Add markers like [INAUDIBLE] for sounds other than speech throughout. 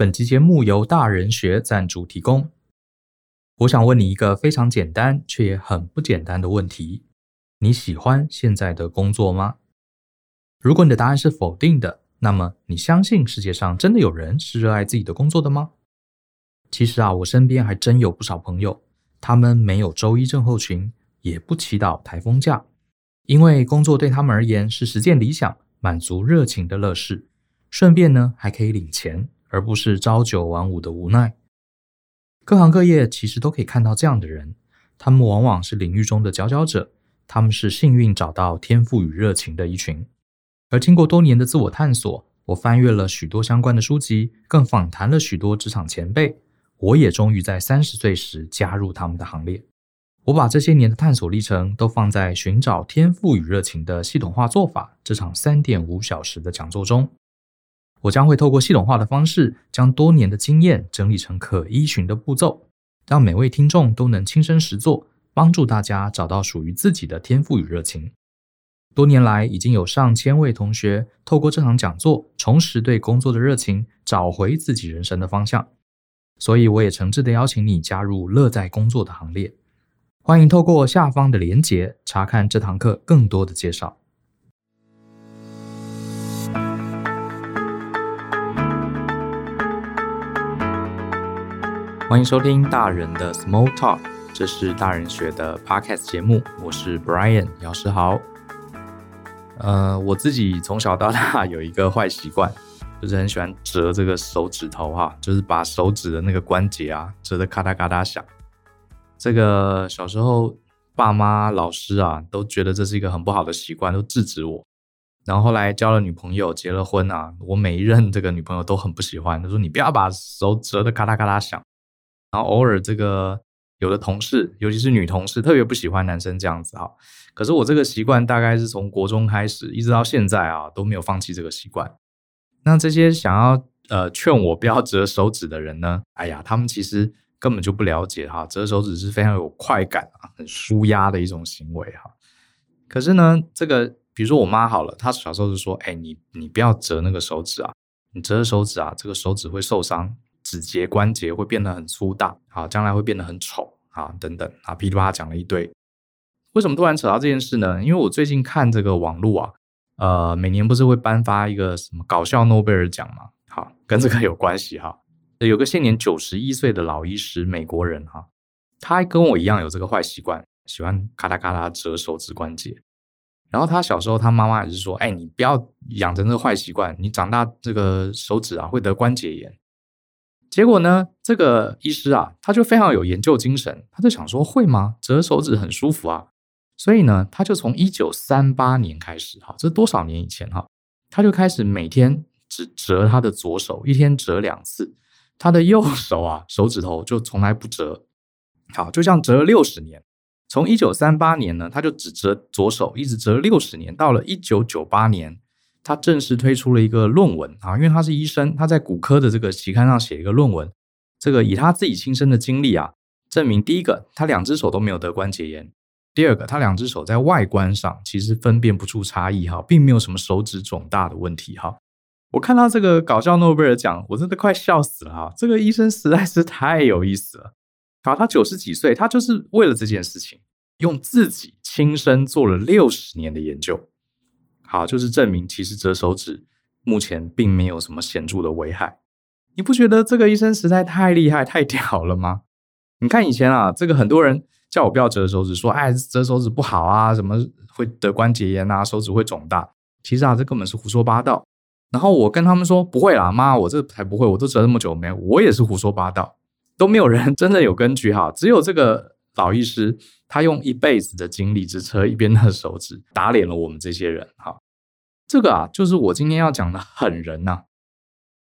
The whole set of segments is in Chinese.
本期节目由大人学赞助提供。我想问你一个非常简单却也很不简单的问题：你喜欢现在的工作吗？如果你的答案是否定的，那么你相信世界上真的有人是热爱自己的工作的吗？其实啊，我身边还真有不少朋友，他们没有周一症候群，也不祈祷台风假，因为工作对他们而言是实践理想、满足热情的乐事，顺便呢还可以领钱。而不是朝九晚五的无奈。各行各业其实都可以看到这样的人，他们往往是领域中的佼佼者，他们是幸运找到天赋与热情的一群。而经过多年的自我探索，我翻阅了许多相关的书籍，更访谈了许多职场前辈，我也终于在三十岁时加入他们的行列。我把这些年的探索历程都放在《寻找天赋与热情的系统化做法》这场三点五小时的讲座中。我将会透过系统化的方式，将多年的经验整理成可依循的步骤，让每位听众都能亲身实作，帮助大家找到属于自己的天赋与热情。多年来，已经有上千位同学透过这场讲座，重拾对工作的热情，找回自己人生的方向。所以，我也诚挚的邀请你加入乐在工作的行列。欢迎透过下方的连结，查看这堂课更多的介绍。欢迎收听大人的 Small Talk，这是大人学的 Podcast 节目，我是 Brian 姚世豪。呃，我自己从小到大有一个坏习惯，就是很喜欢折这个手指头哈，就是把手指的那个关节啊折得咔嗒咔嗒响。这个小时候爸妈、老师啊都觉得这是一个很不好的习惯，都制止我。然后后来交了女朋友，结了婚啊，我每一任这个女朋友都很不喜欢，她说你不要把手折得咔嗒咔嗒响。然后偶尔这个有的同事，尤其是女同事，特别不喜欢男生这样子哈。可是我这个习惯大概是从国中开始，一直到现在啊都没有放弃这个习惯。那这些想要呃劝我不要折手指的人呢，哎呀，他们其实根本就不了解哈，折手指是非常有快感啊，很舒压的一种行为哈。可是呢，这个比如说我妈好了，她小时候就说，哎，你你不要折那个手指啊，你折手指啊，这个手指会受伤。指节关节会变得很粗大，好，将来会变得很丑，啊，等等，啊，噼里啪啦讲了一堆。为什么突然扯到这件事呢？因为我最近看这个网络啊，呃，每年不是会颁发一个什么搞笑诺贝尔奖吗？好，跟这个有关系哈。有个现年九十一岁的老医师，美国人哈，他还跟我一样有这个坏习惯，喜欢咔嗒咔嗒折手指关节。然后他小时候，他妈妈也是说，哎，你不要养成这个坏习惯，你长大这个手指啊会得关节炎。结果呢，这个医师啊，他就非常有研究精神，他就想说，会吗？折手指很舒服啊，所以呢，他就从一九三八年开始，哈，这多少年以前哈，他就开始每天只折他的左手，一天折两次，他的右手啊，[LAUGHS] 手指头就从来不折，好，就这样折了六十年。从一九三八年呢，他就只折左手，一直折六十年，到了一九九八年。他正式推出了一个论文啊，因为他是医生，他在骨科的这个期刊上写一个论文，这个以他自己亲身的经历啊，证明第一个，他两只手都没有得关节炎；第二个，他两只手在外观上其实分辨不出差异哈，并没有什么手指肿大的问题哈。我看到这个搞笑诺贝尔奖，我真的快笑死了哈！这个医生实在是太有意思了。啊，他九十几岁，他就是为了这件事情，用自己亲身做了六十年的研究。好，就是证明其实折手指目前并没有什么显著的危害。你不觉得这个医生实在太厉害、太屌了吗？你看以前啊，这个很多人叫我不要折手指，说哎，折手指不好啊，什么会得关节炎啊，手指会肿大。其实啊，这根本是胡说八道。然后我跟他们说不会啦，妈，我这才不会，我都折那么久没，我也是胡说八道，都没有人 [LAUGHS] 真的有根据哈，只有这个老医师。他用一辈子的精力只折一边的手指，打脸了我们这些人。哈，这个啊，就是我今天要讲的狠人呐。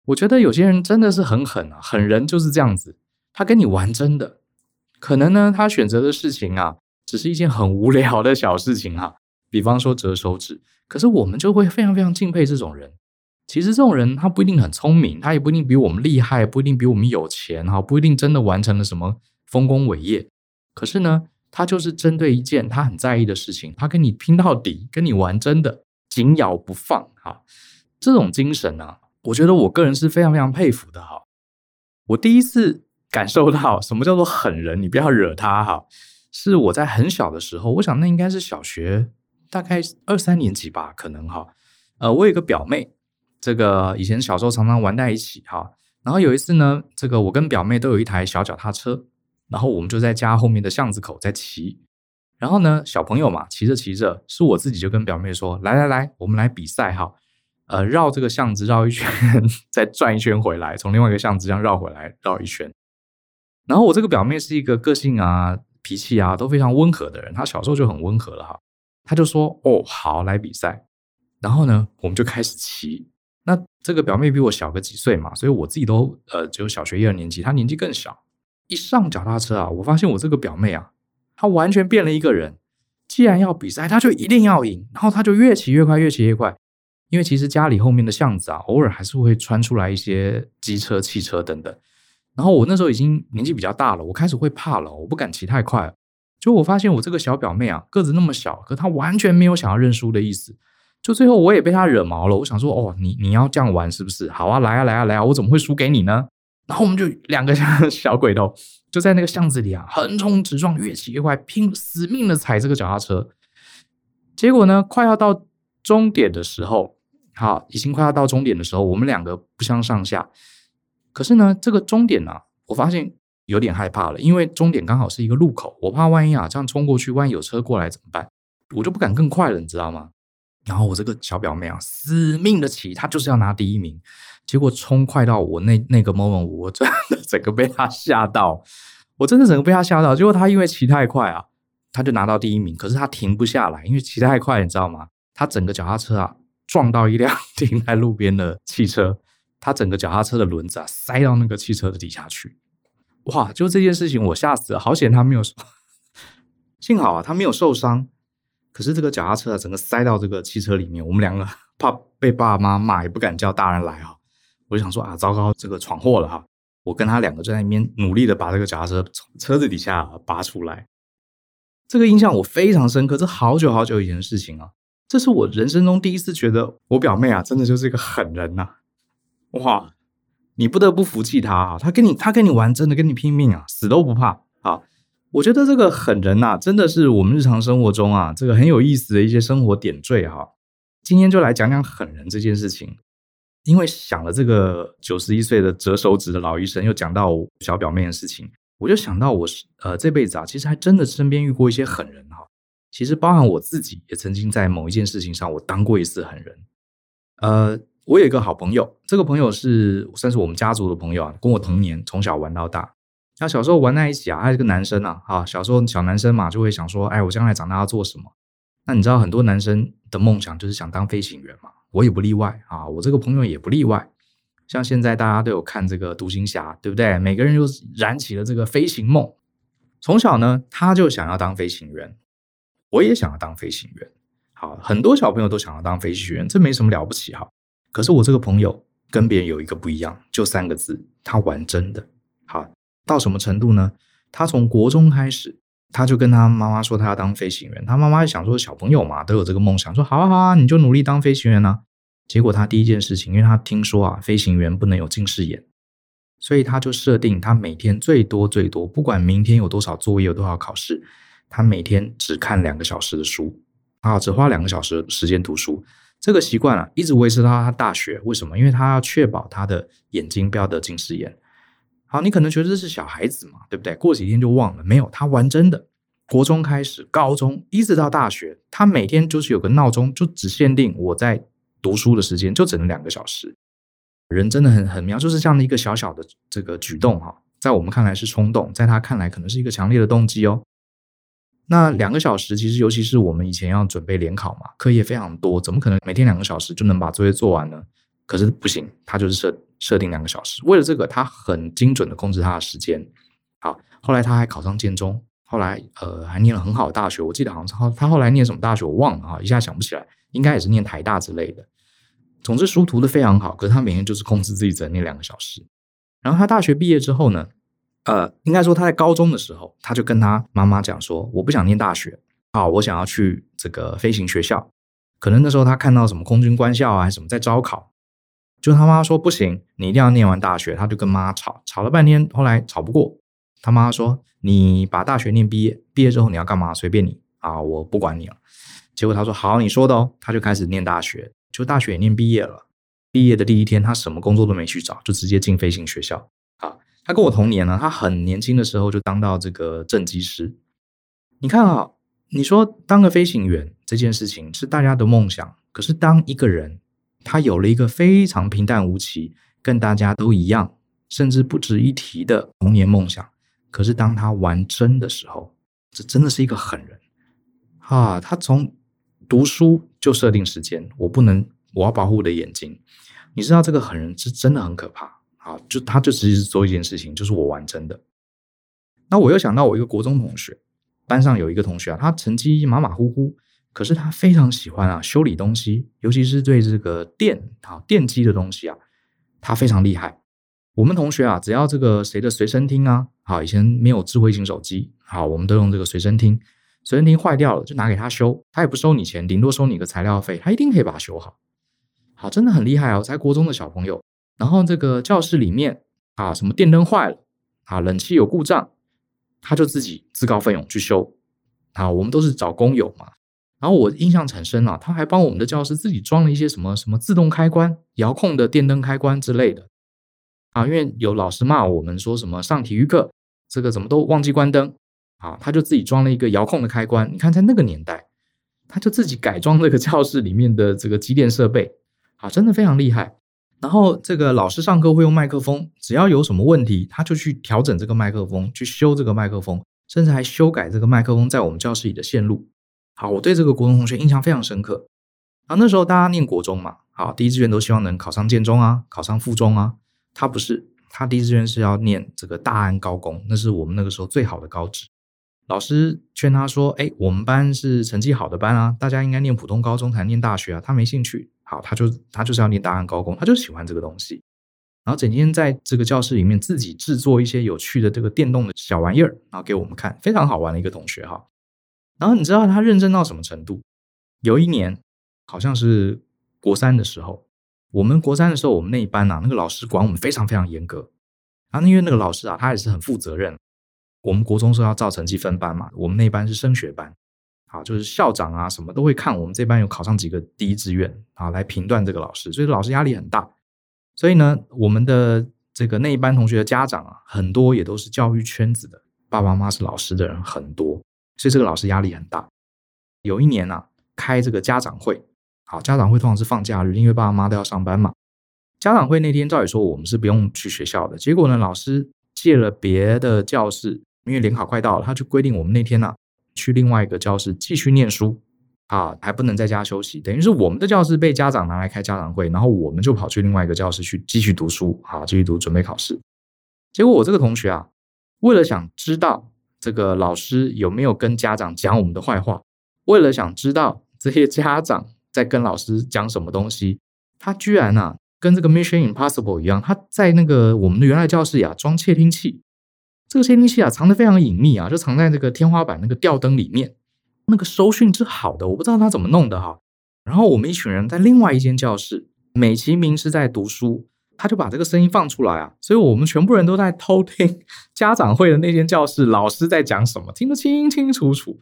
我觉得有些人真的是很狠啊，狠人就是这样子，他跟你玩真的。可能呢，他选择的事情啊，只是一件很无聊的小事情哈，比方说折手指。可是我们就会非常非常敬佩这种人。其实这种人他不一定很聪明，他也不一定比我们厉害，不一定比我们有钱哈，不一定真的完成了什么丰功伟业。可是呢，他就是针对一件他很在意的事情，他跟你拼到底，跟你玩真的，紧咬不放哈。这种精神呢、啊，我觉得我个人是非常非常佩服的哈。我第一次感受到什么叫做狠人，你不要惹他哈。是我在很小的时候，我想那应该是小学大概二三年级吧，可能哈。呃，我有个表妹，这个以前小时候常常玩在一起哈。然后有一次呢，这个我跟表妹都有一台小脚踏车，然后我们就在家后面的巷子口在骑。然后呢，小朋友嘛，骑着骑着，是我自己就跟表妹说：“来来来，我们来比赛哈。”呃，绕这个巷子绕一圈，[LAUGHS] 再转一圈回来，从另外一个巷子这样绕回来绕一圈。然后我这个表妹是一个个性啊、脾气啊都非常温和的人，她小时候就很温和了哈。她就说：“哦，好，来比赛。”然后呢，我们就开始骑。那这个表妹比我小个几岁嘛，所以我自己都呃只有小学一二年级，她年纪更小。一上脚踏车啊，我发现我这个表妹啊，她完全变了一个人。既然要比赛，她就一定要赢，然后她就越骑越快，越骑越快。因为其实家里后面的巷子啊，偶尔还是会穿出来一些机车、汽车等等。然后我那时候已经年纪比较大了，我开始会怕了，我不敢骑太快。就我发现我这个小表妹啊，个子那么小，可她完全没有想要认输的意思。就最后我也被她惹毛了，我想说，哦，你你要这样玩是不是？好啊，来啊，来啊，来啊，我怎么会输给你呢？然后我们就两个小鬼头，就在那个巷子里啊，横冲直撞，越骑越快，拼死命的踩这个脚踏车。结果呢，快要到终点的时候。好，已经快要到终点的时候，我们两个不相上下。可是呢，这个终点呢、啊，我发现有点害怕了，因为终点刚好是一个路口，我怕万一啊这样冲过去，万一有车过来怎么办？我就不敢更快了，你知道吗？然后我这个小表妹啊，死命的骑，她就是要拿第一名。结果冲快到我那那个 moment，我真的整个被他吓到，我真的整个被他吓到。结果他因为骑太快啊，他就拿到第一名。可是他停不下来，因为骑太快，你知道吗？他整个脚踏车啊。撞到一辆 [LAUGHS] 停在路边的汽车，他整个脚踏车的轮子啊塞到那个汽车的底下去，哇！就这件事情我吓死了，好险他没有，幸好啊他没有受伤。可是这个脚踏车啊整个塞到这个汽车里面，我们两个怕被爸妈骂，也不敢叫大人来啊。我就想说啊，糟糕，这个闯祸了哈！我跟他两个就在那边努力的把这个脚踏车从车子底下拔出来。这个印象我非常深刻，这好久好久以前的事情啊。这是我人生中第一次觉得我表妹啊，真的就是一个狠人呐、哇，你不得不服气她啊，她跟你她跟你玩，真的跟你拼命啊，死都不怕啊！我觉得这个狠人呐、真的是我们日常生活中啊，这个很有意思的一些生活点缀哈。今天就来讲讲狠人这件事情，因为想了这个九十一岁的折手指的老医生，又讲到小表妹的事情，我就想到我是呃这辈子啊，其实还真的身边遇过一些狠人哈。其实包含我自己，也曾经在某一件事情上，我当过一次狠人。呃，我有一个好朋友，这个朋友是算是我们家族的朋友啊，跟我同年，从小玩到大。他小时候玩在一起啊，还是个男生啊，啊，小时候小男生嘛，就会想说，哎，我将来长大要做什么？那你知道很多男生的梦想就是想当飞行员嘛，我也不例外啊，我这个朋友也不例外。像现在大家都有看这个独行侠，对不对？每个人就燃起了这个飞行梦。从小呢，他就想要当飞行员。我也想要当飞行员，好，很多小朋友都想要当飞行员，这没什么了不起哈。可是我这个朋友跟别人有一个不一样，就三个字，他玩真的。好，到什么程度呢？他从国中开始，他就跟他妈妈说他要当飞行员。他妈妈想说小朋友嘛，都有这个梦想，说好啊好啊，你就努力当飞行员啊。结果他第一件事情，因为他听说啊，飞行员不能有近视眼，所以他就设定他每天最多最多，不管明天有多少作业，有多少考试。他每天只看两个小时的书，啊，只花两个小时时间读书。这个习惯啊，一直维持到他大学。为什么？因为他要确保他的眼睛不要得近视眼。好，你可能觉得这是小孩子嘛，对不对？过几天就忘了。没有，他玩真的。国中开始，高中一直到大学，他每天就是有个闹钟，就只限定我在读书的时间，就只能两个小时。人真的很很妙，就是这样的一个小小的这个举动哈，在我们看来是冲动，在他看来可能是一个强烈的动机哦。那两个小时，其实尤其是我们以前要准备联考嘛，课业非常多，怎么可能每天两个小时就能把作业做完呢？可是不行，他就是设设定两个小时。为了这个，他很精准的控制他的时间。好，后来他还考上建中，后来呃还念了很好的大学，我记得好像他他后来念什么大学我忘了啊，一下想不起来，应该也是念台大之类的。总之书读得非常好，可是他每天就是控制自己只能念两个小时。然后他大学毕业之后呢？呃，应该说他在高中的时候，他就跟他妈妈讲说：“我不想念大学，好，我想要去这个飞行学校。可能那时候他看到什么空军官校啊，还是什么在招考，就他妈说不行，你一定要念完大学，他就跟妈吵，吵了半天，后来吵不过，他妈说你把大学念毕业，毕业之后你要干嘛随便你啊，我不管你了。结果他说好，你说的哦，他就开始念大学，就大学也念毕业了。毕业的第一天，他什么工作都没去找，就直接进飞行学校。啊，他跟我同年呢，他很年轻的时候就当到这个正机师。你看啊，你说当个飞行员这件事情是大家的梦想，可是当一个人。他有了一个非常平淡无奇、跟大家都一样，甚至不值一提的童年梦想。可是当他玩真的时候，这真的是一个狠人啊！他从读书就设定时间，我不能，我要保护我的眼睛。你知道这个狠人是真的很可怕啊！就他就只是做一件事情，就是我玩真的。那我又想到我一个国中同学，班上有一个同学啊，他成绩马马虎虎。可是他非常喜欢啊修理东西，尤其是对这个电啊电机的东西啊，他非常厉害。我们同学啊，只要这个谁的随身听啊，好，以前没有智慧型手机，好，我们都用这个随身听，随身听坏掉了就拿给他修，他也不收你钱，顶多收你个材料费，他一定可以把它修好。好，真的很厉害哦，在国中的小朋友。然后这个教室里面啊，什么电灯坏了啊，冷气有故障，他就自己自告奋勇去修。啊，我们都是找工友嘛。然后我印象产生啊，他还帮我们的教室自己装了一些什么什么自动开关、遥控的电灯开关之类的啊，因为有老师骂我们说什么上体育课这个怎么都忘记关灯啊，他就自己装了一个遥控的开关。你看在那个年代，他就自己改装这个教室里面的这个机电设备啊，真的非常厉害。然后这个老师上课会用麦克风，只要有什么问题，他就去调整这个麦克风，去修这个麦克风，甚至还修改这个麦克风在我们教室里的线路。好，我对这个国中同学印象非常深刻。啊，那时候大家念国中嘛，好，第一志愿都希望能考上建中啊，考上附中啊。他不是，他第一志愿是要念这个大安高工，那是我们那个时候最好的高职。老师劝他说：“哎，我们班是成绩好的班啊，大家应该念普通高中才念大学啊。”他没兴趣，好，他就他就是要念大安高工，他就喜欢这个东西。然后整天在这个教室里面自己制作一些有趣的这个电动的小玩意儿，然后给我们看，非常好玩的一个同学哈。然后你知道他认真到什么程度？有一年好像是国三的时候，我们国三的时候，我们那一班啊，那个老师管我们非常非常严格。然后因为那个老师啊，他也是很负责任。我们国中时候要照成绩分班嘛，我们那班是升学班，好，就是校长啊什么都会看我们这班有考上几个第一志愿啊，来评断这个老师，所以老师压力很大。所以呢，我们的这个那一班同学的家长啊，很多也都是教育圈子的，爸爸妈妈是老师的人很多。所以这个老师压力很大。有一年啊，开这个家长会，好，家长会通常是放假日，因为爸爸妈妈都要上班嘛。家长会那天，照理说我们是不用去学校的，结果呢，老师借了别的教室，因为联考快到了，他就规定我们那天呢、啊、去另外一个教室继续念书，啊，还不能在家休息，等于是我们的教室被家长拿来开家长会，然后我们就跑去另外一个教室去继续读书，啊，继续读，准备考试。结果我这个同学啊，为了想知道。这个老师有没有跟家长讲我们的坏话？为了想知道 [LAUGHS] 这些家长在跟老师讲什么东西，他居然啊，跟这个 Mission Impossible 一样，他在那个我们的原来教室呀装窃听器。这个窃听器啊藏得非常隐秘啊，就藏在这个天花板那个吊灯里面。那个收讯是好的，我不知道他怎么弄的哈。然后我们一群人在另外一间教室，美其名是在读书。他就把这个声音放出来啊，所以我们全部人都在偷听 [LAUGHS] 家长会的那间教室老师在讲什么，听得清清楚楚。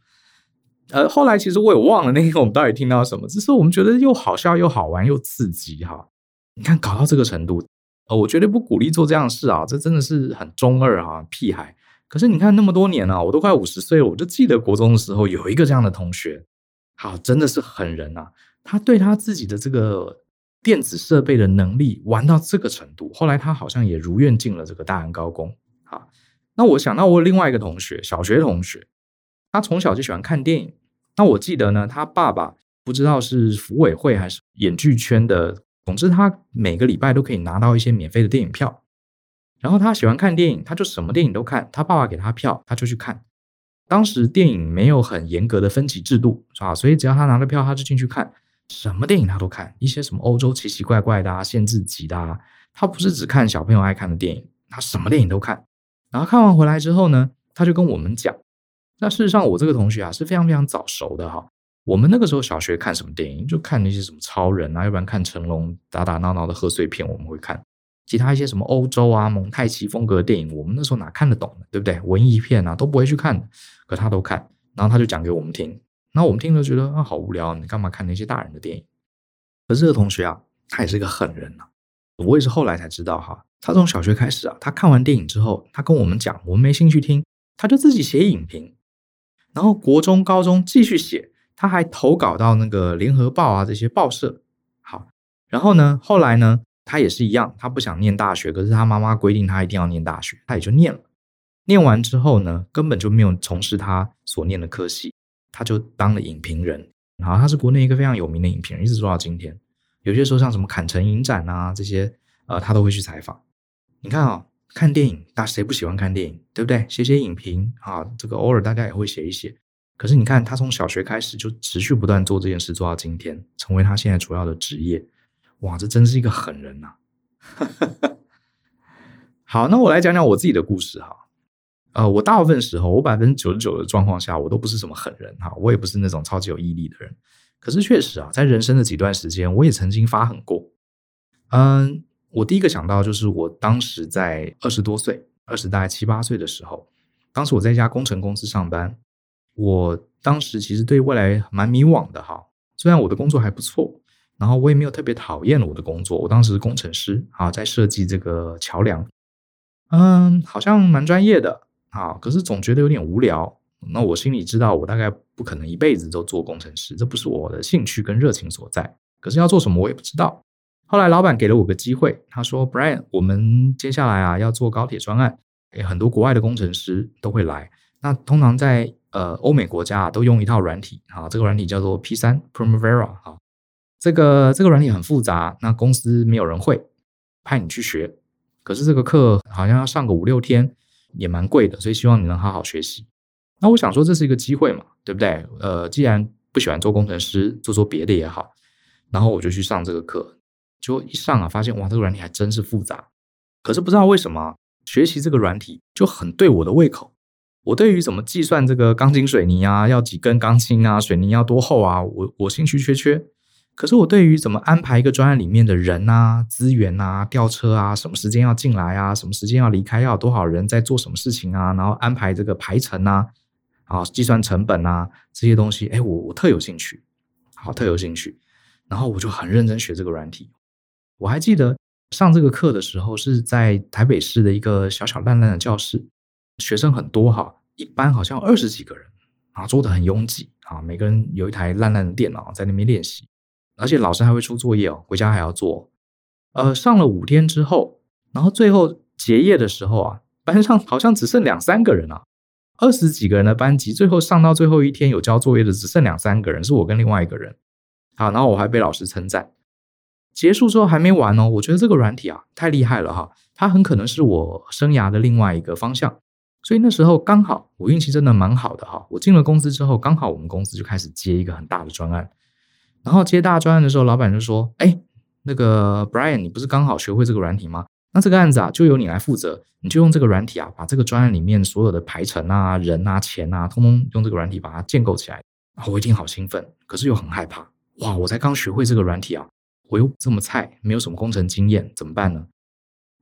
呃，后来其实我也忘了那天我们到底听到什么，只是我们觉得又好笑又好玩又刺激哈。你看搞到这个程度，呃，我绝对不鼓励做这样的事啊，这真的是很中二啊，屁孩。可是你看那么多年了，我都快五十岁了，我就记得国中的时候有一个这样的同学，好，真的是狠人啊，他对他自己的这个。电子设备的能力玩到这个程度，后来他好像也如愿进了这个大安高工。啊，那我想到我另外一个同学，小学同学，他从小就喜欢看电影。那我记得呢，他爸爸不知道是福委会还是演剧圈的，总之他每个礼拜都可以拿到一些免费的电影票。然后他喜欢看电影，他就什么电影都看。他爸爸给他票，他就去看。当时电影没有很严格的分级制度，是吧？所以只要他拿了票，他就进去看。什么电影他都看，一些什么欧洲奇奇怪怪的啊，限制级的啊，他不是只看小朋友爱看的电影，他什么电影都看。然后看完回来之后呢，他就跟我们讲，那事实上我这个同学啊是非常非常早熟的哈，我们那个时候小学看什么电影，就看那些什么超人啊，要不然看成龙打打闹闹的贺岁片，我们会看。其他一些什么欧洲啊、蒙太奇风格的电影，我们那时候哪看得懂呢？对不对？文艺片啊都不会去看，可他都看，然后他就讲给我们听，那我们听了觉得啊好无聊，你干嘛看那些大人的电影？可是这个同学啊，他也是个狠人呐、我也是后来才知道哈，他从小学开始啊，他看完电影之后，他跟我们讲，我们没兴趣听，他就自己写影评，然后国中、高中继续写，他还投稿到那个联合报啊这些报社。好，然后呢，后来呢？他也是一样，他不想念大学，可是他妈妈规定他一定要念大学，他也就念了。念完之后呢，根本就没有从事他所念的科系，他就当了影评人。然后他是国内一个非常有名的影评人，一直做到今天。有些时候像什么坎城影展啊这些，呃，他都会去采访。你看啊、哦，看电影，大谁不喜欢看电影，对不对？写写影评啊，这个偶尔大家也会写一写。可是你看，他从小学开始就持续不断做这件事，做到今天，成为他现在主要的职业。哇，这真是一个狠人呐、啊！[LAUGHS] 好，那我来讲讲我自己的故事哈。呃，我大部分时候，我百分之九十九的状况下，我都不是什么狠人哈，我也不是那种超级有毅力的人。可是确实啊，在人生的几段时间，我也曾经发狠过。嗯，我第一个想到就是我当时在二十多岁，二十大概七八岁的时候，当时我在一家工程公司上班，我当时其实对未来蛮迷惘的哈。虽然我的工作还不错。然后我也没有特别讨厌我的工作，我当时是工程师啊，在设计这个桥梁，嗯，好像蛮专业的啊，可是总觉得有点无聊。那我心里知道，我大概不可能一辈子都做工程师，这不是我的兴趣跟热情所在。可是要做什么我也不知道。后来老板给了我个机会，他说：“Brian，我们接下来啊要做高铁专案，诶，很多国外的工程师都会来。那通常在呃欧美国家啊都用一套软体啊，这个软体叫做 P3 Primavera 啊。”这个这个软体很复杂，那公司没有人会，派你去学。可是这个课好像要上个五六天，也蛮贵的，所以希望你能好好学习。那我想说这是一个机会嘛，对不对？呃，既然不喜欢做工程师，做做别的也好。然后我就去上这个课，就一上啊，发现哇，这个软体还真是复杂。可是不知道为什么，学习这个软体就很对我的胃口。我对于怎么计算这个钢筋水泥啊，要几根钢筋啊，水泥要多厚啊，我我兴趣缺缺。可是我对于怎么安排一个专案里面的人啊、资源啊、调车啊、什么时间要进来啊、什么时间要离开、要有多少人在做什么事情啊，然后安排这个排程啊、啊计算成本啊这些东西，哎，我我特有兴趣，好特有兴趣，然后我就很认真学这个软体。我还记得上这个课的时候是在台北市的一个小小烂烂的教室，学生很多哈，一班好像二十几个人，啊，坐的很拥挤啊，每个人有一台烂烂的电脑在那边练习。而且老师还会出作业哦，回家还要做。呃，上了五天之后，然后最后结业的时候啊，班上好像只剩两三个人啊，二十几个人的班级，最后上到最后一天有交作业的只剩两三个人，是我跟另外一个人。好，然后我还被老师称赞。结束之后还没完哦，我觉得这个软体啊太厉害了哈，它很可能是我生涯的另外一个方向。所以那时候刚好我运气真的蛮好的哈，我进了公司之后，刚好我们公司就开始接一个很大的专案。然后接大专案的时候，老板就说：“哎，那个 Brian，你不是刚好学会这个软体吗？那这个案子啊，就由你来负责，你就用这个软体啊，把这个专案里面所有的排程啊、人啊、钱啊，通通用这个软体把它建构起来。”啊我一听好兴奋，可是又很害怕。哇，我才刚学会这个软体啊，我又这么菜，没有什么工程经验，怎么办呢？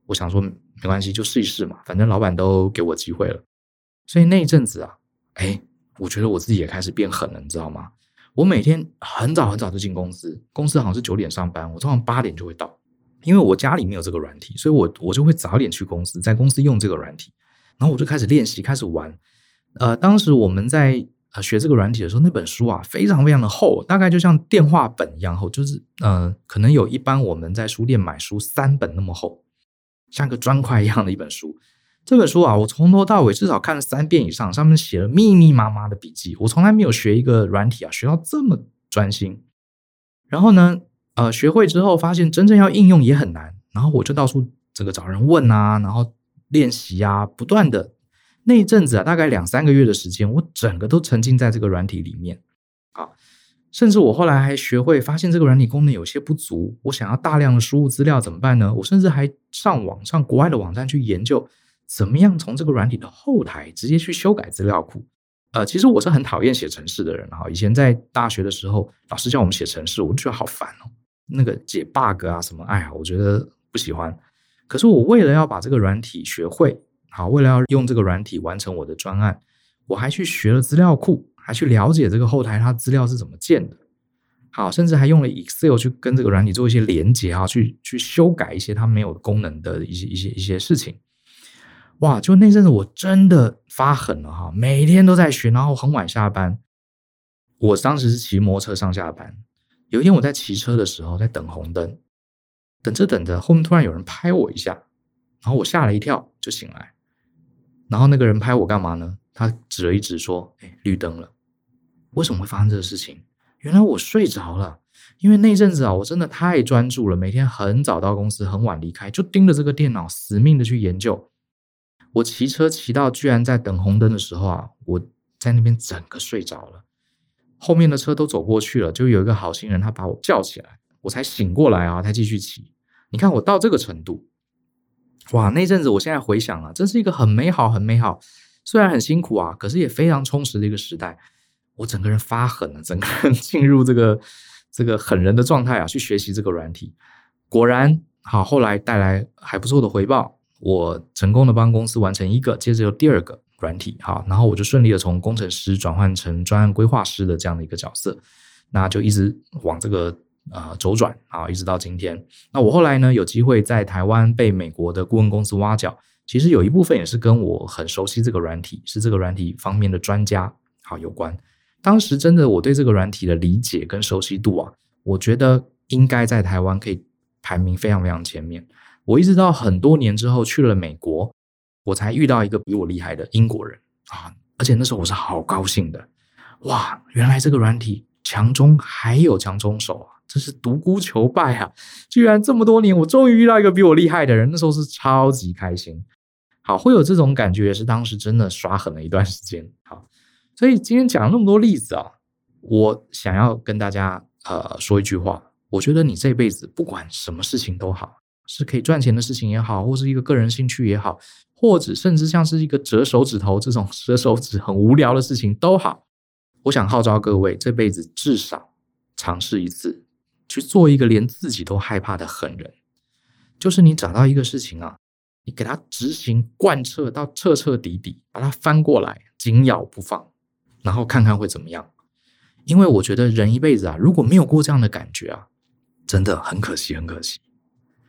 我想说没关系，就试一试嘛，反正老板都给我机会了。所以那一阵子啊，哎，我觉得我自己也开始变狠了，你知道吗？我每天很早很早就进公司，公司好像是九点上班，我通常八点就会到，因为我家里没有这个软体，所以我我就会早点去公司，在公司用这个软体，然后我就开始练习，开始玩。呃，当时我们在呃学这个软体的时候，那本书啊非常非常的厚，大概就像电话本一样厚，就是呃可能有一般我们在书店买书三本那么厚，像个砖块一样的一本书。这本书啊，我从头到尾至少看了三遍以上，上面写了密密麻麻的笔记。我从来没有学一个软体啊，学到这么专心。然后呢，呃，学会之后发现真正要应用也很难。然后我就到处这个找人问啊，然后练习啊，不断的。那一阵子啊，大概两三个月的时间，我整个都沉浸在这个软体里面啊。甚至我后来还学会发现这个软体功能有些不足，我想要大量的输入资料怎么办呢？我甚至还上网上国外的网站去研究。怎么样从这个软体的后台直接去修改资料库？呃，其实我是很讨厌写程式的人哈。以前在大学的时候，老师叫我们写程式，我就觉得好烦哦。那个解 bug 啊什么，哎呀，我觉得不喜欢。可是我为了要把这个软体学会，好，为了要用这个软体完成我的专案，我还去学了资料库，还去了解这个后台它资料是怎么建的。好，甚至还用了 Excel 去跟这个软体做一些连接啊，去去修改一些它没有功能的一些一些一些事情。哇，就那阵子我真的发狠了哈，每天都在学，然后很晚下班。我当时是骑摩托车上下班，有一天我在骑车的时候在等红灯，等着等着，后面突然有人拍我一下，然后我吓了一跳，就醒来。然后那个人拍我干嘛呢？他指了一指说：“哎，绿灯了。”为什么会发生这个事情？原来我睡着了，因为那阵子啊，我真的太专注了，每天很早到公司，很晚离开，就盯着这个电脑，死命的去研究。我骑车骑到居然在等红灯的时候啊，我在那边整个睡着了，后面的车都走过去了，就有一个好心人，他把我叫起来，我才醒过来啊，才继续骑。你看我到这个程度，哇，那阵子我现在回想啊，真是一个很美好、很美好，虽然很辛苦啊，可是也非常充实的一个时代。我整个人发狠了，整个人 [LAUGHS] 进入这个这个狠人的状态啊，去学习这个软体，果然好，后来带来还不错的回报。我成功的帮公司完成一个，接着有第二个软体，好，然后我就顺利的从工程师转换成专案规划师的这样的一个角色，那就一直往这个呃周转啊，一直到今天。那我后来呢，有机会在台湾被美国的顾问公司挖角，其实有一部分也是跟我很熟悉这个软体，是这个软体方面的专家好有关。当时真的我对这个软体的理解跟熟悉度啊，我觉得应该在台湾可以排名非常非常前面。我一直到很多年之后去了美国，我才遇到一个比我厉害的英国人啊！而且那时候我是好高兴的，哇！原来这个软体强中还有强中手啊，真是独孤求败啊！居然这么多年，我终于遇到一个比我厉害的人，那时候是超级开心。好，会有这种感觉，是当时真的耍狠了一段时间。好。所以今天讲了那么多例子啊，我想要跟大家呃说一句话，我觉得你这辈子不管什么事情都好，是可以赚钱的事情也好，或是一个个人兴趣也好，或者甚至像是一个折手指头这种 [LAUGHS] 折手指很无聊的事情都好，我想号召各位这辈子至少尝试一次，去做一个连自己都害怕的狠人，就是你找到一个事情啊，你给它执行贯彻到彻彻底底，把它翻过来，紧咬不放。然后看看会怎么样，因为我觉得人一辈子啊，如果没有过这样的感觉啊，真的很可惜，很可惜。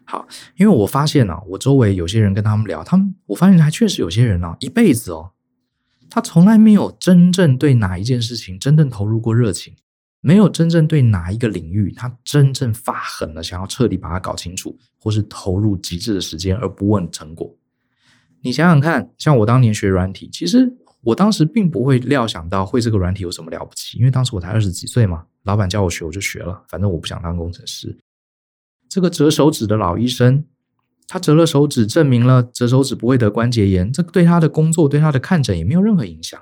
好，因为我发现啊，我周围有些人跟他们聊，他们我发现还确实有些人啊，一辈子哦，他从来没有真正对哪一件事情真正投入过热情，没有真正对哪一个领域他真正发狠了，想要彻底把它搞清楚，或是投入极致的时间而不问成果。你想想看，像我当年学软体，其实。我当时并不会料想到会这个软体有什么了不起，因为当时我才二十几岁嘛，老板叫我学我就学了，反正我不想当工程师。这个折手指的老医生，他折了手指，证明了折手指不会得关节炎，这个对他的工作、对他的看诊也没有任何影响，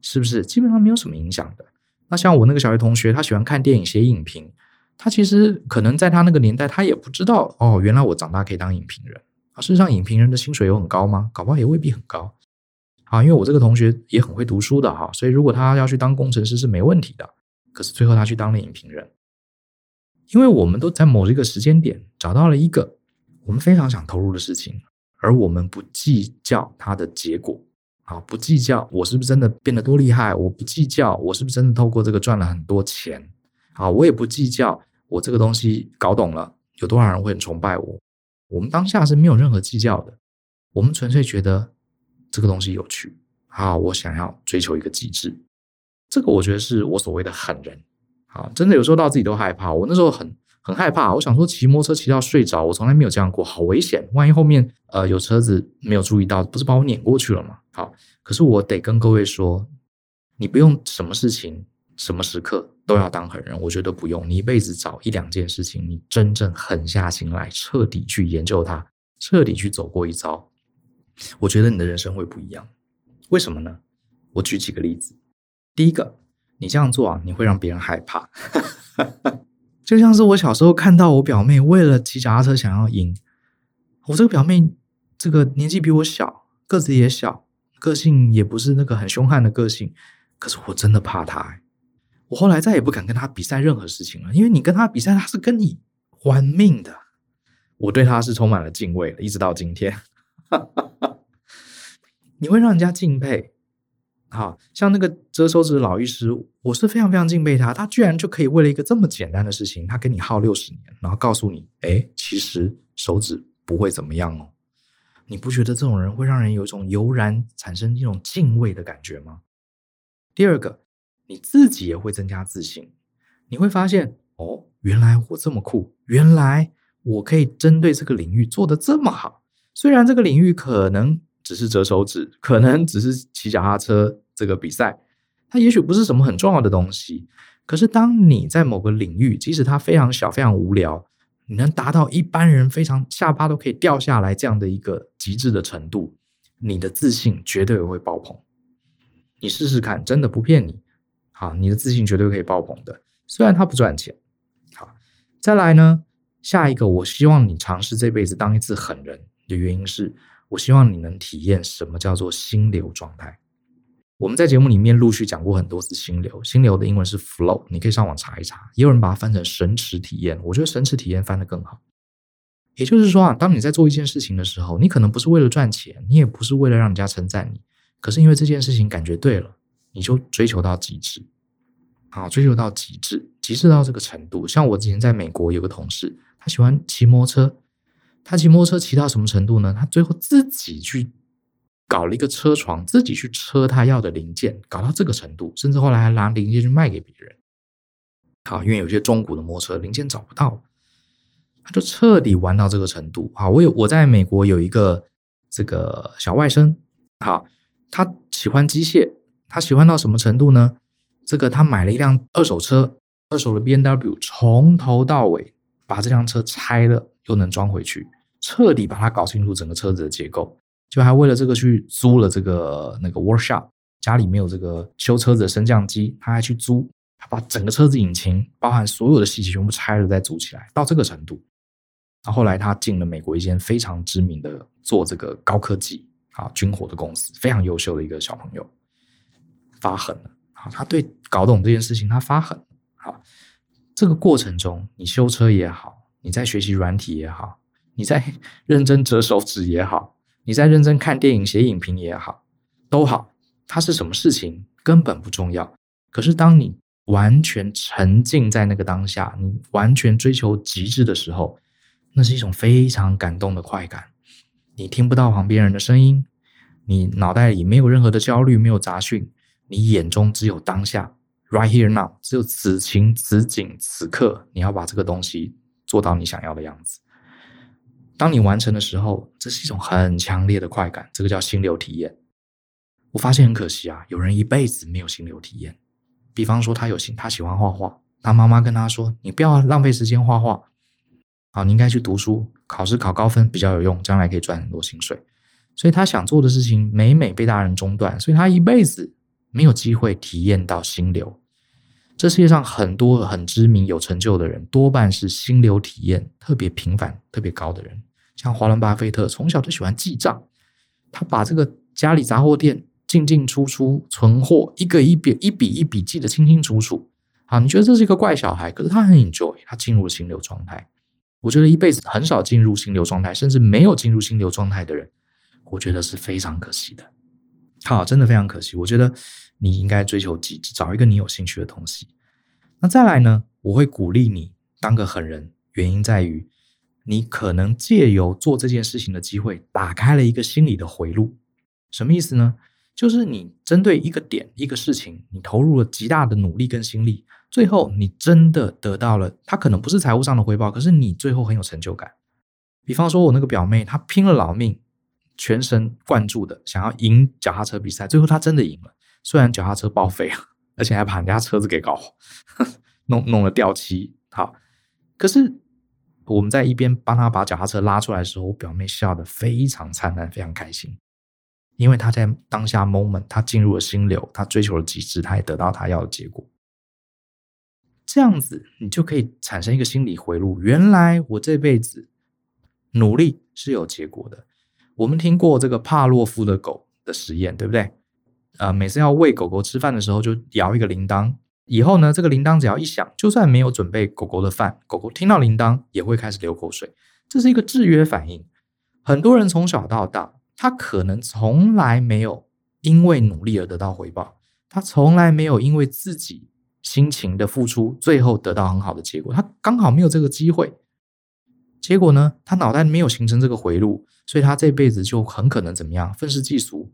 是不是？基本上没有什么影响的。那像我那个小学同学，他喜欢看电影、写影评，他其实可能在他那个年代，他也不知道哦，原来我长大可以当影评人啊。事实上，影评人的薪水有很高吗？搞不好也未必很高。啊，因为我这个同学也很会读书的哈，所以如果他要去当工程师是没问题的。可是最后他去当了影评人，因为我们都在某一个时间点找到了一个我们非常想投入的事情，而我们不计较它的结果，啊，不计较我是不是真的变得多厉害，我不计较我是不是真的透过这个赚了很多钱，啊，我也不计较我这个东西搞懂了有多少人会很崇拜我，我们当下是没有任何计较的，我们纯粹觉得。这个东西有趣啊！我想要追求一个极致，这个我觉得是我所谓的狠人啊！真的有时候到自己都害怕。我那时候很很害怕，我想说骑摩托车骑到睡着，我从来没有这样过，好危险！万一后面呃有车子没有注意到，不是把我碾过去了吗？好，可是我得跟各位说，你不用什么事情、什么时刻都要当狠人，我觉得不用。你一辈子找一两件事情，你真正狠下心来，彻底去研究它，彻底去走过一遭。我觉得你的人生会不一样，为什么呢？我举几个例子。第一个，你这样做啊，你会让别人害怕。[LAUGHS] 就像是我小时候看到我表妹为了骑脚踏车想要赢，我这个表妹这个年纪比我小，个子也小，个性也不是那个很凶悍的个性，可是我真的怕她。我后来再也不敢跟她比赛任何事情了，因为你跟她比赛，她是跟你玩命的。我对她是充满了敬畏的，一直到今天。[LAUGHS] 你会让人家敬佩。好像那个折手指的老医师，我是非常非常敬佩他。他居然就可以为了一个这么简单的事情，他跟你耗六十年，然后告诉你，哎，其实手指不会怎么样哦。你不觉得这种人会让人有一种油然产生一种敬畏的感觉吗？第二个，你自己也会增加自信。你会发现，哦，原来我这么酷，原来我可以针对这个领域做得这么好。虽然这个领域可能。只是折手指，可能只是骑脚踏车这个比赛，它也许不是什么很重要的东西。可是，当你在某个领域，即使它非常小、非常无聊，你能达到一般人非常下巴都可以掉下来这样的一个极致的程度，你的自信绝对会爆棚。你试试看，真的不骗你。好，你的自信绝对可以爆棚的。虽然它不赚钱。好，再来呢，下一个，我希望你尝试这辈子当一次狠人的原因是。我希望你能体验什么叫做心流状态。我们在节目里面陆续讲过很多次心流，心流的英文是 flow，你可以上网查一查。也有人把它翻成神驰体验，我觉得神驰体验翻得更好。也就是说啊，当你在做一件事情的时候，你可能不是为了赚钱，你也不是为了让人家称赞你，可是因为这件事情感觉对了，你就追求到极致。好，追求到极致，极致到这个程度。像我之前在美国有个同事，他喜欢骑摩托车。他骑摩托车骑到什么程度呢？他最后自己去搞了一个车床，自己去车他要的零件，搞到这个程度，甚至后来还拿零件去卖给别人。好，因为有些中古的摩托车零件找不到，他就彻底玩到这个程度。好，我有我在美国有一个这个小外甥，好，他喜欢机械，他喜欢到什么程度呢？这个他买了一辆二手车，二手的 BMW，从头到尾把这辆车拆了又能装回去。彻底把它搞清楚整个车子的结构，就还为了这个去租了这个那个 workshop，家里没有这个修车子的升降机，他还去租，他把整个车子引擎，包含所有的细节全部拆了再组起来，到这个程度。然后来他进了美国一间非常知名的做这个高科技啊军火的公司，非常优秀的一个小朋友，发狠了啊！他对搞懂这件事情他发狠啊！这个过程中，你修车也好，你在学习软体也好。你在认真折手指也好，你在认真看电影、写影评也好，都好，它是什么事情根本不重要。可是当你完全沉浸在那个当下，你完全追求极致的时候，那是一种非常感动的快感。你听不到旁边人的声音，你脑袋里没有任何的焦虑，没有杂讯，你眼中只有当下，right here now，只有此情此景此刻，你要把这个东西做到你想要的样子。当你完成的时候，这是一种很强烈的快感，这个叫心流体验。我发现很可惜啊，有人一辈子没有心流体验。比方说，他有心，他喜欢画画，他妈妈跟他说：“你不要浪费时间画画，好，你应该去读书，考试考高分比较有用，将来可以赚很多薪水。”所以他想做的事情每每被大人中断，所以他一辈子没有机会体验到心流。这世界上很多很知名、有成就的人，多半是心流体验特别频繁、特别高的人。像华伦巴菲特从小就喜欢记账，他把这个家里杂货店进进出出、存货一个一笔一笔一笔记得清清楚楚。啊，你觉得这是一个怪小孩，可是他很 enjoy，他进入了心流状态。我觉得一辈子很少进入心流状态，甚至没有进入心流状态的人，我觉得是非常可惜的。好，真的非常可惜。我觉得你应该追求极致，找一个你有兴趣的东西。那再来呢？我会鼓励你当个狠人，原因在于。你可能借由做这件事情的机会，打开了一个心理的回路。什么意思呢？就是你针对一个点、一个事情，你投入了极大的努力跟心力，最后你真的得到了，它可能不是财务上的回报，可是你最后很有成就感。比方说，我那个表妹，她拼了老命，全神贯注的想要赢脚踏车比赛，最后她真的赢了。虽然脚踏车报废了，[LAUGHS] 而且还把人家车子给搞 [LAUGHS] 弄弄了掉漆。好，可是。我们在一边帮他把脚踏车拉出来的时候，我表妹笑得非常灿烂，非常开心，因为他在当下 moment，他进入了心流，他追求了极致，他也得到他要的结果。这样子，你就可以产生一个心理回路。原来我这辈子努力是有结果的。我们听过这个帕洛夫的狗的实验，对不对？呃，每次要喂狗狗吃饭的时候，就摇一个铃铛。以后呢，这个铃铛只要一响，就算没有准备狗狗的饭，狗狗听到铃铛也会开始流口水。这是一个制约反应。很多人从小到大，他可能从来没有因为努力而得到回报，他从来没有因为自己辛勤的付出，最后得到很好的结果。他刚好没有这个机会。结果呢，他脑袋没有形成这个回路，所以他这辈子就很可能怎么样？愤世嫉俗。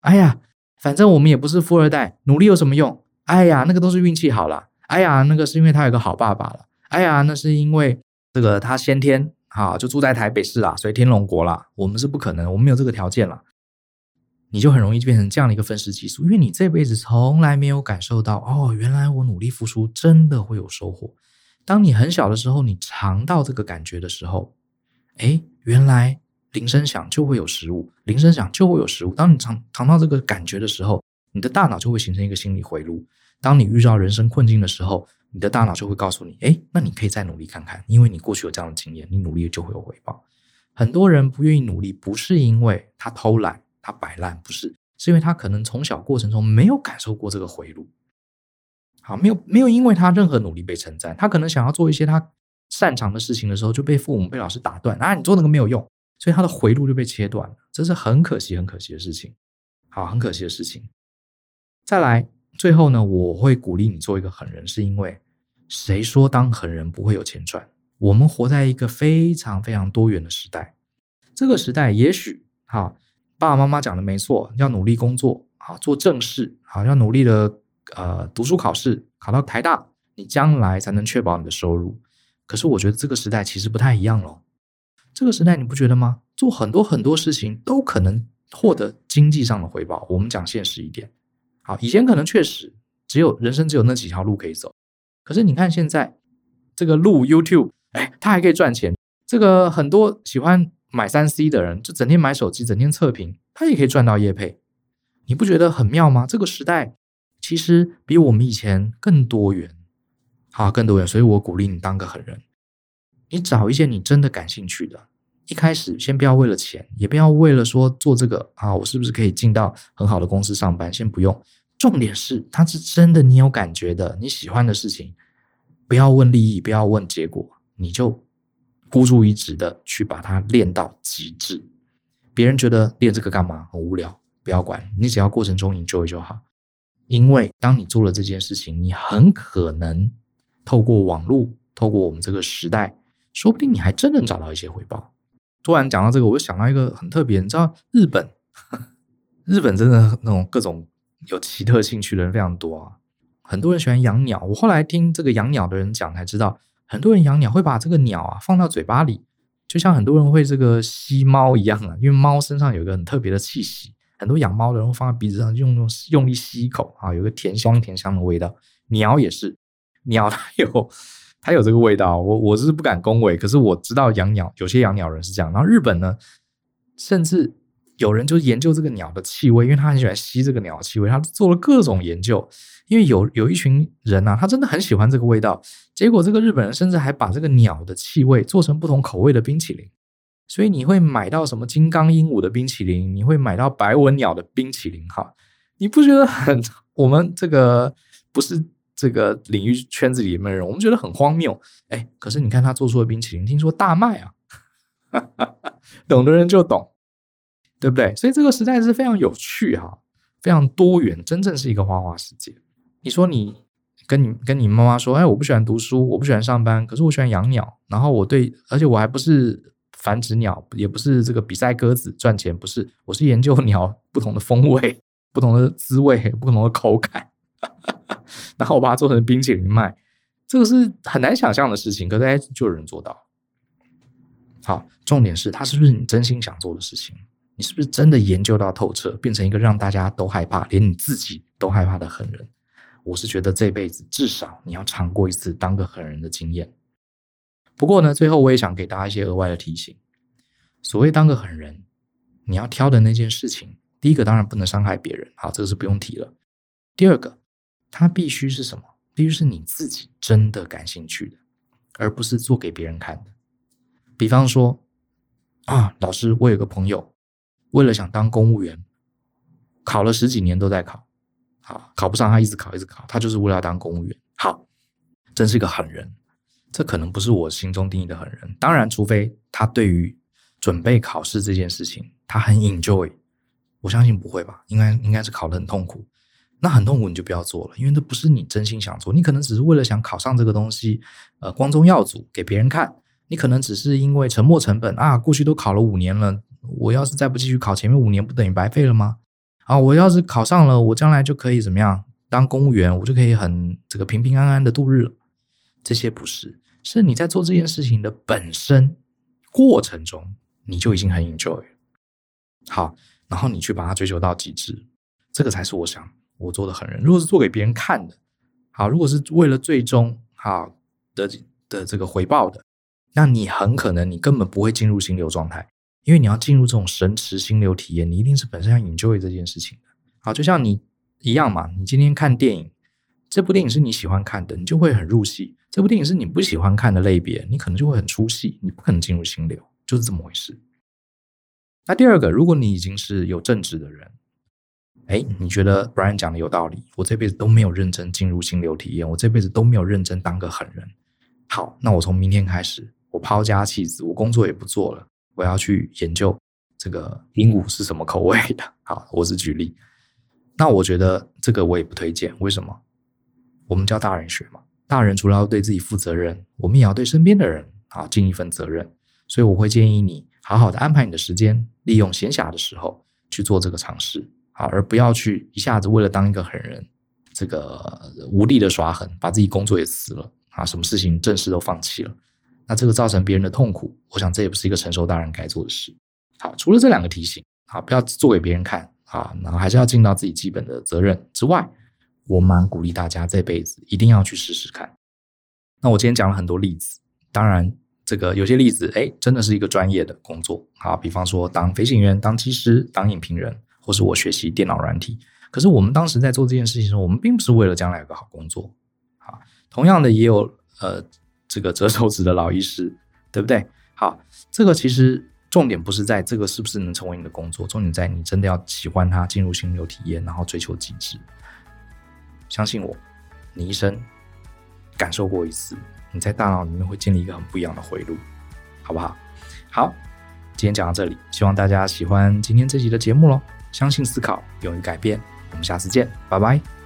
哎呀，反正我们也不是富二代，努力有什么用？哎呀，那个都是运气好了。哎呀，那个是因为他有个好爸爸了。哎呀，那是因为这个他先天啊就住在台北市啦，所以天龙国啦。我们是不可能，我们没有这个条件了。你就很容易变成这样的一个愤世嫉俗，因为你这辈子从来没有感受到哦，原来我努力付出真的会有收获。当你很小的时候，你尝到这个感觉的时候，哎，原来铃声响就会有食物，铃声响就会有食物。当你尝尝到这个感觉的时候，你的大脑就会形成一个心理回路。当你遇到人生困境的时候，你的大脑就会告诉你：哎，那你可以再努力看看，因为你过去有这样的经验，你努力就会有回报。很多人不愿意努力，不是因为他偷懒、他摆烂，不是，是因为他可能从小过程中没有感受过这个回路。好，没有没有，因为他任何努力被称赞，他可能想要做一些他擅长的事情的时候，就被父母、被老师打断啊，你做那个没有用，所以他的回路就被切断了，这是很可惜、很可惜的事情。好，很可惜的事情。再来，最后呢，我会鼓励你做一个狠人，是因为谁说当狠人不会有钱赚？我们活在一个非常非常多元的时代，这个时代也许哈，爸爸妈妈讲的没错，要努力工作啊，做正事，好，要努力的。呃，读书考试考到台大，你将来才能确保你的收入。可是我觉得这个时代其实不太一样了。这个时代你不觉得吗？做很多很多事情都可能获得经济上的回报。我们讲现实一点，好，以前可能确实只有人生只有那几条路可以走。可是你看现在这个路 YouTube，哎，它还可以赚钱。这个很多喜欢买三 C 的人，就整天买手机，整天测评，他也可以赚到业配。你不觉得很妙吗？这个时代。其实比我们以前更多元，好，更多元，所以我鼓励你当个狠人。你找一些你真的感兴趣的，一开始先不要为了钱，也不要为了说做这个啊，我是不是可以进到很好的公司上班？先不用。重点是，它是真的你有感觉的，你喜欢的事情，不要问利益，不要问结果，你就孤注一掷的去把它练到极致。别人觉得练这个干嘛？很无聊，不要管，你只要过程中 enjoy 就好。因为当你做了这件事情，你很可能透过网络，透过我们这个时代，说不定你还真能找到一些回报。突然讲到这个，我就想到一个很特别，你知道日本，[LAUGHS] 日本真的那种各种有奇特兴趣的人非常多啊。很多人喜欢养鸟，我后来听这个养鸟的人讲才知道，很多人养鸟会把这个鸟啊放到嘴巴里，就像很多人会这个吸猫一样啊，因为猫身上有一个很特别的气息。很多养猫的人会放在鼻子上，用用用力吸一口啊，有个甜香甜香的味道。鸟也是，鸟它有它有这个味道。我我是不敢恭维，可是我知道养鸟有些养鸟人是这样。然后日本呢，甚至有人就研究这个鸟的气味，因为他很喜欢吸这个鸟的气味，他做了各种研究。因为有有一群人啊，他真的很喜欢这个味道。结果这个日本人甚至还把这个鸟的气味做成不同口味的冰淇淋。所以你会买到什么金刚鹦鹉的冰淇淋？你会买到白文鸟的冰淇淋？哈，你不觉得很？我们这个不是这个领域圈子里面的人，我们觉得很荒谬。哎，可是你看他做出的冰淇淋，听说大卖啊！[LAUGHS] 懂的人就懂，对不对？所以这个时代是非常有趣哈，非常多元，真正是一个花花世界。你说你跟你跟你妈妈说，哎，我不喜欢读书，我不喜欢上班，可是我喜欢养鸟，然后我对，而且我还不是。繁殖鸟也不是这个比赛鸽子赚钱，不是，我是研究鸟 [LAUGHS] 不同的风味、不同的滋味、不同的口感，[LAUGHS] 然后我把它做成冰淇淋卖，这个是很难想象的事情，可是哎，就有人做到。好，重点是它是不是你真心想做的事情？你是不是真的研究到透彻，变成一个让大家都害怕，连你自己都害怕的狠人？我是觉得这辈子至少你要尝过一次当个狠人的经验。不过呢，最后我也想给大家一些额外的提醒。所谓当个狠人，你要挑的那件事情，第一个当然不能伤害别人，好，这个是不用提了。第二个，它必须是什么？必须是你自己真的感兴趣的，而不是做给别人看的。比方说，啊，老师，我有个朋友，为了想当公务员，考了十几年都在考，好，考不上他一直考一直考，他就是为了要当公务员。好，真是个狠人。这可能不是我心中定义的狠人。当然，除非他对于准备考试这件事情他很 enjoy，我相信不会吧？应该应该是考得很痛苦。那很痛苦你就不要做了，因为这不是你真心想做。你可能只是为了想考上这个东西，呃，光宗耀祖给别人看。你可能只是因为沉没成本啊，过去都考了五年了，我要是再不继续考，前面五年不等于白费了吗？啊，我要是考上了，我将来就可以怎么样？当公务员，我就可以很这个平平安安的度日。这些不是，是你在做这件事情的本身过程中，你就已经很 enjoy。好，然后你去把它追求到极致，这个才是我想我做的狠人。如果是做给别人看的，好，如果是为了最终好的的这个回报的，那你很可能你根本不会进入心流状态。因为你要进入这种神驰心流体验，你一定是本身要 enjoy 这件事情的。好，就像你一样嘛，你今天看电影，这部电影是你喜欢看的，你就会很入戏；这部电影是你不喜欢看的类别，你可能就会很出戏，你不可能进入心流，就是这么回事。那第二个，如果你已经是有正直的人，哎，你觉得 Brian 讲的有道理，我这辈子都没有认真进入心流体验，我这辈子都没有认真当个狠人。好，那我从明天开始，我抛家弃子，我工作也不做了。我要去研究这个鹦鹉是什么口味的。好，我是举例。那我觉得这个我也不推荐。为什么？我们叫大人学嘛。大人除了要对自己负责任，我们也要对身边的人啊尽一份责任。所以我会建议你好好的安排你的时间，利用闲暇的时候去做这个尝试啊，而不要去一下子为了当一个狠人，这个无力的耍狠，把自己工作也辞了啊，什么事情正事都放弃了。那这个造成别人的痛苦，我想这也不是一个成熟大人该做的事。好，除了这两个提醒，啊，不要做给别人看啊，然后还是要尽到自己基本的责任之外，我蛮鼓励大家这辈子一定要去试试看。那我今天讲了很多例子，当然这个有些例子，哎，真的是一个专业的工作，好，比方说当飞行员、当机师、当影评人，或是我学习电脑软体。可是我们当时在做这件事情的时候，我们并不是为了将来有个好工作，啊，同样的也有呃。这个折手指的老医师，对不对？好，这个其实重点不是在这个是不是能成为你的工作，重点在你真的要喜欢它，进入心流体验，然后追求极致。相信我，你一生感受过一次，你在大脑里面会建立一个很不一样的回路，好不好？好，今天讲到这里，希望大家喜欢今天这集的节目喽。相信思考，勇于改变，我们下次见，拜拜。